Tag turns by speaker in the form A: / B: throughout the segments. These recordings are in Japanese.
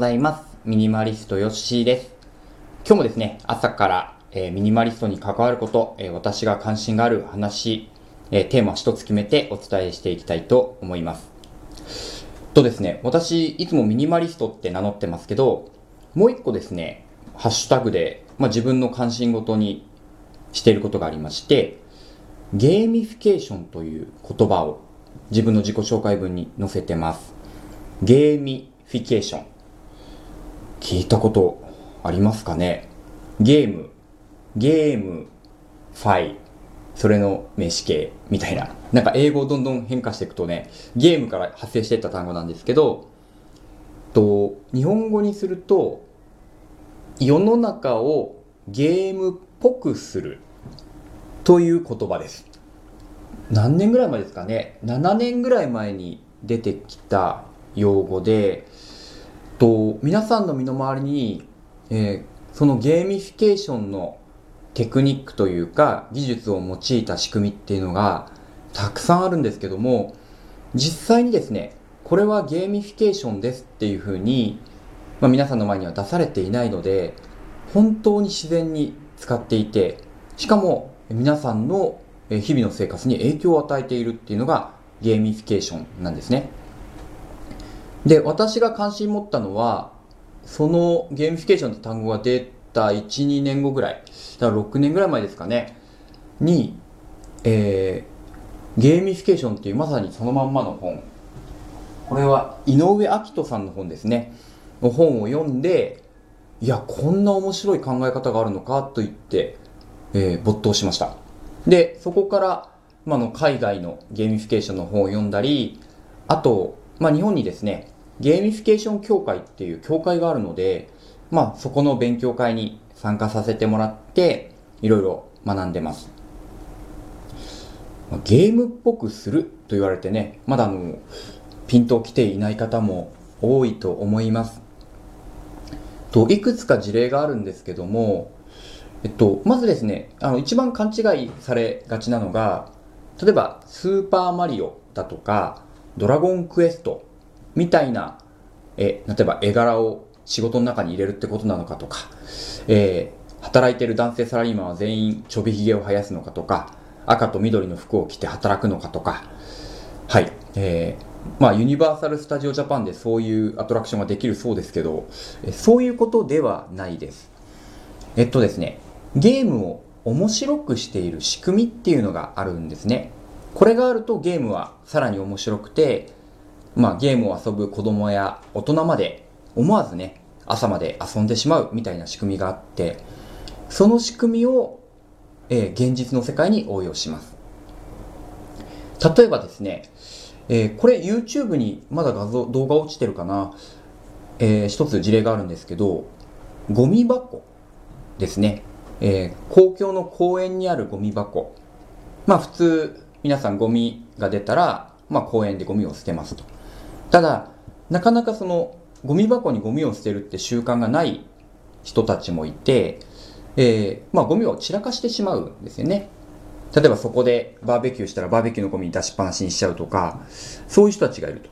A: ございます。ミニマリストヨッシーです。今日もですね、朝から、えー、ミニマリストに関わること、えー、私が関心がある話、えー、テーマ一つ決めてお伝えしていきたいと思います。とですね、私、いつもミニマリストって名乗ってますけど、もう一個ですね、ハッシュタグで、まあ、自分の関心事にしていることがありまして、ゲーミフィケーションという言葉を自分の自己紹介文に載せてます。ゲーミフィケーション。聞いたことありますかね？ゲーム、 gamify、それの名詞形みたいな。なんか英語をどんどん変化していくとね、ゲームから発生していった単語なんですけど、と日本語にすると、世の中をゲームっぽくするという言葉です。何年ぐらい前ですかね ?7 年ぐらい前に出てきた用語で、と皆さんの身の回りに、えー、そのゲーミフィケーションのテクニックというか技術を用いた仕組みっていうのがたくさんあるんですけども実際にですねこれはゲーミフィケーションですっていうふうに、まあ、皆さんの前には出されていないので本当に自然に使っていてしかも皆さんの日々の生活に影響を与えているっていうのがゲーミフィケーションなんですね。で、私が関心持ったのは、そのゲーミフィケーションって単語が出た1、2年後ぐらい、だから6年ぐらい前ですかね、に、えー、ゲーミフィケーションっていうまさにそのまんまの本。これは井上明人さんの本ですね。の本を読んで、いや、こんな面白い考え方があるのかと言って、えー、没頭しました。で、そこから、まあ、の海外のゲーミフィケーションの本を読んだり、あと、まあ、日本にですね、ゲーミフィケーション協会っていう協会があるので、まあ、そこの勉強会に参加させてもらって、いろいろ学んでます。ゲームっぽくすると言われてね、まだあの、ピンと来ていない方も多いと思います。と、いくつか事例があるんですけども、えっと、まずですね、あの、一番勘違いされがちなのが、例えば、スーパーマリオだとか、ドラゴンクエストみたいな、え、例えば絵柄を仕事の中に入れるってことなのかとか、えー、働いてる男性サラリーマンは全員ちょびひげを生やすのかとか、赤と緑の服を着て働くのかとか、はい、えー、まあ、ユニバーサル・スタジオ・ジャパンでそういうアトラクションができるそうですけど、そういうことではないです。えっとですね、ゲームを面白くしている仕組みっていうのがあるんですね。これがあるとゲームはさらに面白くて、まあ、ゲームを遊ぶ子供や大人まで思わずね、朝まで遊んでしまうみたいな仕組みがあって、その仕組みを、えー、現実の世界に応用します。例えばですね、えー、これ YouTube にまだ画像、動画落ちてるかな、えー、一つ事例があるんですけど、ゴミ箱ですね。えー、公共の公園にあるゴミ箱。まあ普通、皆さんゴミが出たら、まあ公園でゴミを捨てますと。ただ、なかなかそのゴミ箱にゴミを捨てるって習慣がない人たちもいて、えー、まあゴミを散らかしてしまうんですよね。例えばそこでバーベキューしたらバーベキューのゴミ出しっぱなしにしちゃうとか、そういう人たちがいると。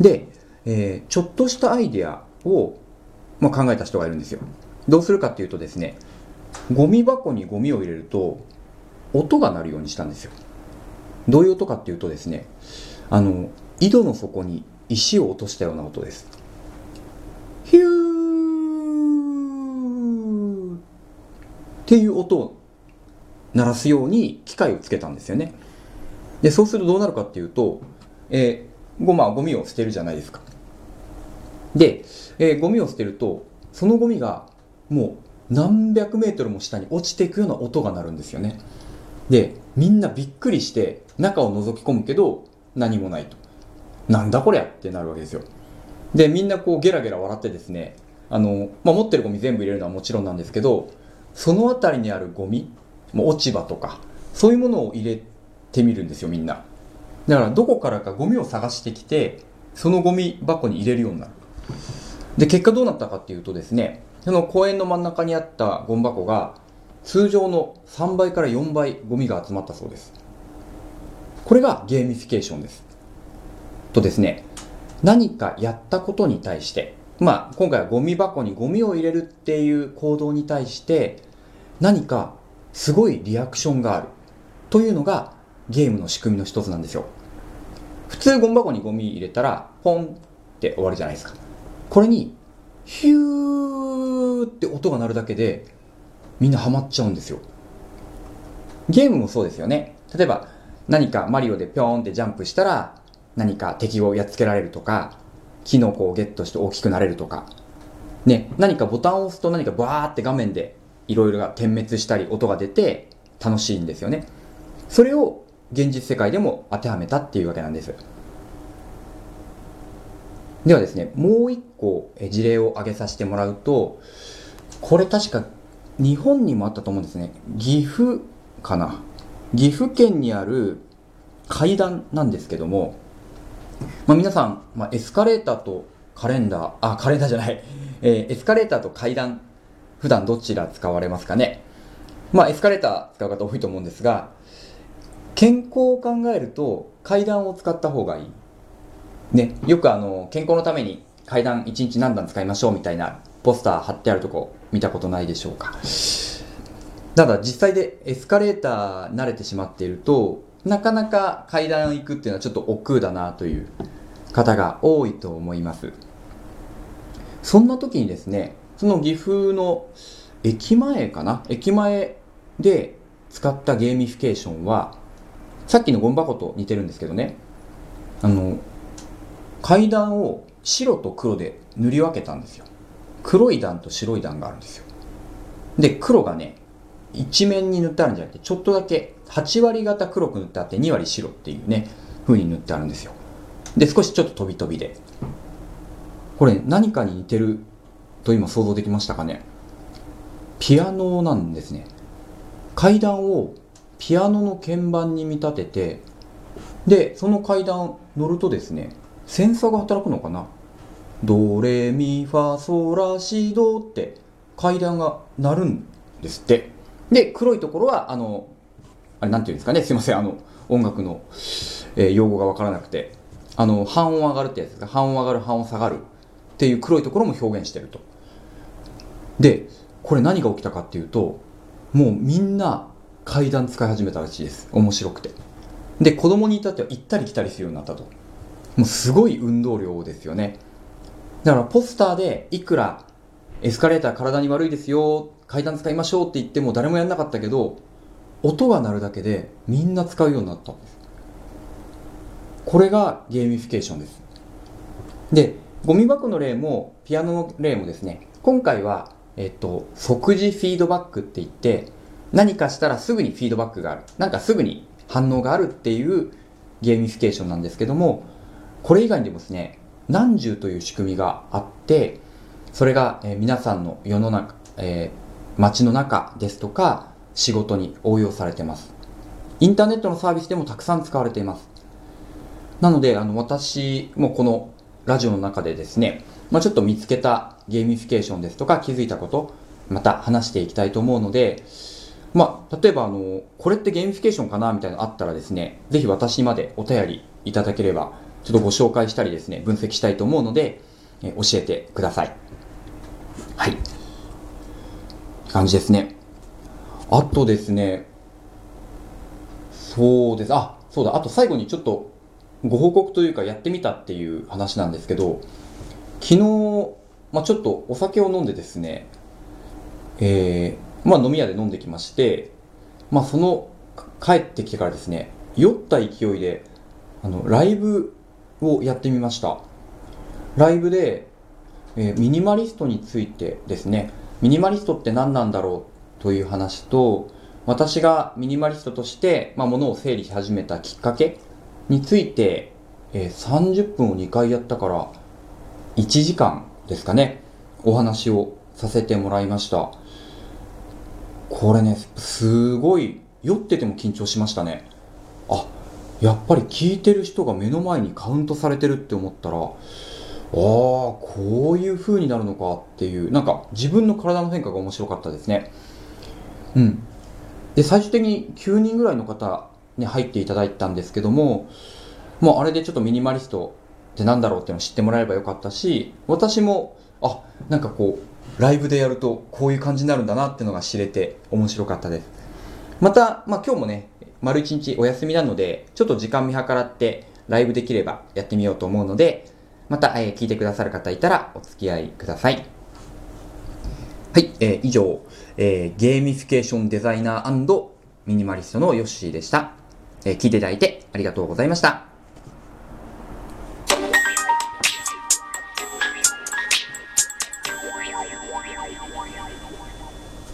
A: で、えー、ちょっとしたアイデアを、まあ、考えた人がいるんですよ。どうするかっていうとですね、ゴミ箱にゴミを入れると、音が鳴るようにしたんですよ。どういう音かっていうとですね、あの、井戸の底に石を落としたような音です。ヒューっていう音を鳴らすように機械をつけたんですよね。で、そうするとどうなるかっていうと、えー、ごまあ、ゴミを捨てるじゃないですか。で、えー、ゴミを捨てると、そのゴミがもう何百メートルも下に落ちていくような音が鳴るんですよね。で、みんなびっくりして中を覗き込むけど何もないと。なんだこりゃってなるわけですよ。で、みんなこうゲラゲラ笑ってですね、あの、まあ、持ってるゴミ全部入れるのはもちろんなんですけど、その辺りにあるゴミ、もう落ち葉とか、そういうものを入れてみるんですよ、みんな。だからどこからかゴミを探してきて、そのゴミ箱に入れるようになる。で、結果どうなったかっていうとですね、その公園の真ん中にあったゴミ箱が、通常の3倍から4倍ゴミが集まったそうです。これがゲーミフィケーションです。とですね、何かやったことに対して、まあ、今回はゴミ箱にゴミを入れるっていう行動に対して何かすごいリアクションがあるというのがゲームの仕組みの一つなんですよ。普通ゴミ箱にゴミ入れたらポンって終わるじゃないですか。これにヒューって音が鳴るだけでみんなハマっちゃうんですよ。ゲームもそうですよね。例えば何かマリオでぴょーんってジャンプしたら何か敵をやっつけられるとかキノコをゲットして大きくなれるとかね、何かボタンを押すと何かバーって画面でいろいろが点滅したり音が出て楽しいんですよね。それを現実世界でも当てはめたっていうわけなんです。ではですね、もう一個事例を挙げさせてもらうと、これ確か日本にもあったと思うんですね。岐阜かな？岐阜県にある階段なんですけども、まあ、皆さん、まあ、エスカレーターとカレンダー、あ、カレンダーじゃない、えー、エスカレーターと階段、普段どちら使われますかね。まあ、エスカレーター使う方多いと思うんですが、健康を考えると階段を使った方がいい。ね、よくあの、健康のために階段1日何段使いましょうみたいなポスター貼ってあるとこ見たことないでしょうか。ただ実際でエスカレーター慣れてしまっていると、なかなか階段行くっていうのはちょっと億劫だなという方が多いと思います。そんな時にですね、その岐阜の駅前かな？駅前で使ったゲーミフィケーションは、さっきのゴミ箱と似てるんですけどね、あの、階段を白と黒で塗り分けたんですよ。黒い段と白い段があるんですよ。で、黒がね、一面に塗ってあるんじゃなくて、ちょっとだけ8割方黒く塗ってあって2割白っていうね、風に塗ってあるんですよ。で、少しちょっと飛び飛びで。これ何かに似てると今想像できましたかね？ピアノなんですね。階段をピアノの鍵盤に見立てて、で、その階段乗るとですね、センサーが働くのかな？ドレミファソラシドって階段が鳴るんですって。で、黒いところは、あの、あれなんていうんですかね、すいません、あの、音楽の、えー、用語がわからなくて、あの、半音上がるってやつですか、半音上がる、半音下がるっていう黒いところも表現してると。で、これ何が起きたかっていうと、もうみんな階段使い始めたらしいです。面白くて。で、子供に至っては行ったり来たりするようになったと。もうすごい運動量ですよね。だからポスターでいくらエスカレーター体に悪いですよ、階段使いましょうって言っても誰もやんなかったけど、音が鳴るだけでみんな使うようになったんです。これがゲーミフィケーションです。で、ゴミ箱の例もピアノの例もですね、今回は、えっと、即時フィードバックって言って、何かしたらすぐにフィードバックがある。なんかすぐに反応があるっていうゲーミフィケーションなんですけども、これ以外にもですね、何十という仕組みがあって、それが、え、皆さんの世の中、えー、街の中ですとか、仕事に応用されています。インターネットのサービスでもたくさん使われています。なので、あの、私もこのラジオの中でですね、まあ、ちょっと見つけたゲーミフィケーションですとか気づいたこと、また話していきたいと思うので、まあ、例えばあの、これってゲーミフィケーションかなみたいなのあったらですね、ぜひ私までお便りいただければ、ちょっとご紹介したりですね、分析したいと思うので、え教えてください。はい。感じですね。あとですね、そうです。あ、そうだ。あと最後にちょっとご報告というかやってみたっていう話なんですけど、昨日、まあ、ちょっとお酒を飲んでですね、えー、まあ飲み屋で飲んできまして、まあその帰ってきてからですね、酔った勢いで、あの、ライブをやってみました。ライブで、えー、ミニマリストについてですね、ミニマリストって何なんだろうという話と、私がミニマリストとして、まあ、物を整理し始めたきっかけについて、えー、30分を2回やったから、1時間ですかね、お話をさせてもらいました。これね、すごい、酔ってても緊張しましたね。あ、やっぱり聞いてる人が目の前にカウントされてるって思ったら、ああ、こういう風になるのかっていう、なんか自分の体の変化が面白かったですね。うん。で、最終的に9人ぐらいの方に入っていただいたんですけども、もうあれでちょっとミニマリストってなんだろうっていうのを知ってもらえればよかったし、私もあ、なんかこう、ライブでやるとこういう感じになるんだなっていうのが知れて面白かったです。また、まあ今日もね、丸一日お休みなので、ちょっと時間見計らってライブできればやってみようと思うので、また、えー聞いてくださる方いたらお付き合いください。はい、えー以上、えーゲーミフィケーションデザイナーミニマリストのヨッシーでした。えー聞いていただいてありがとうございました。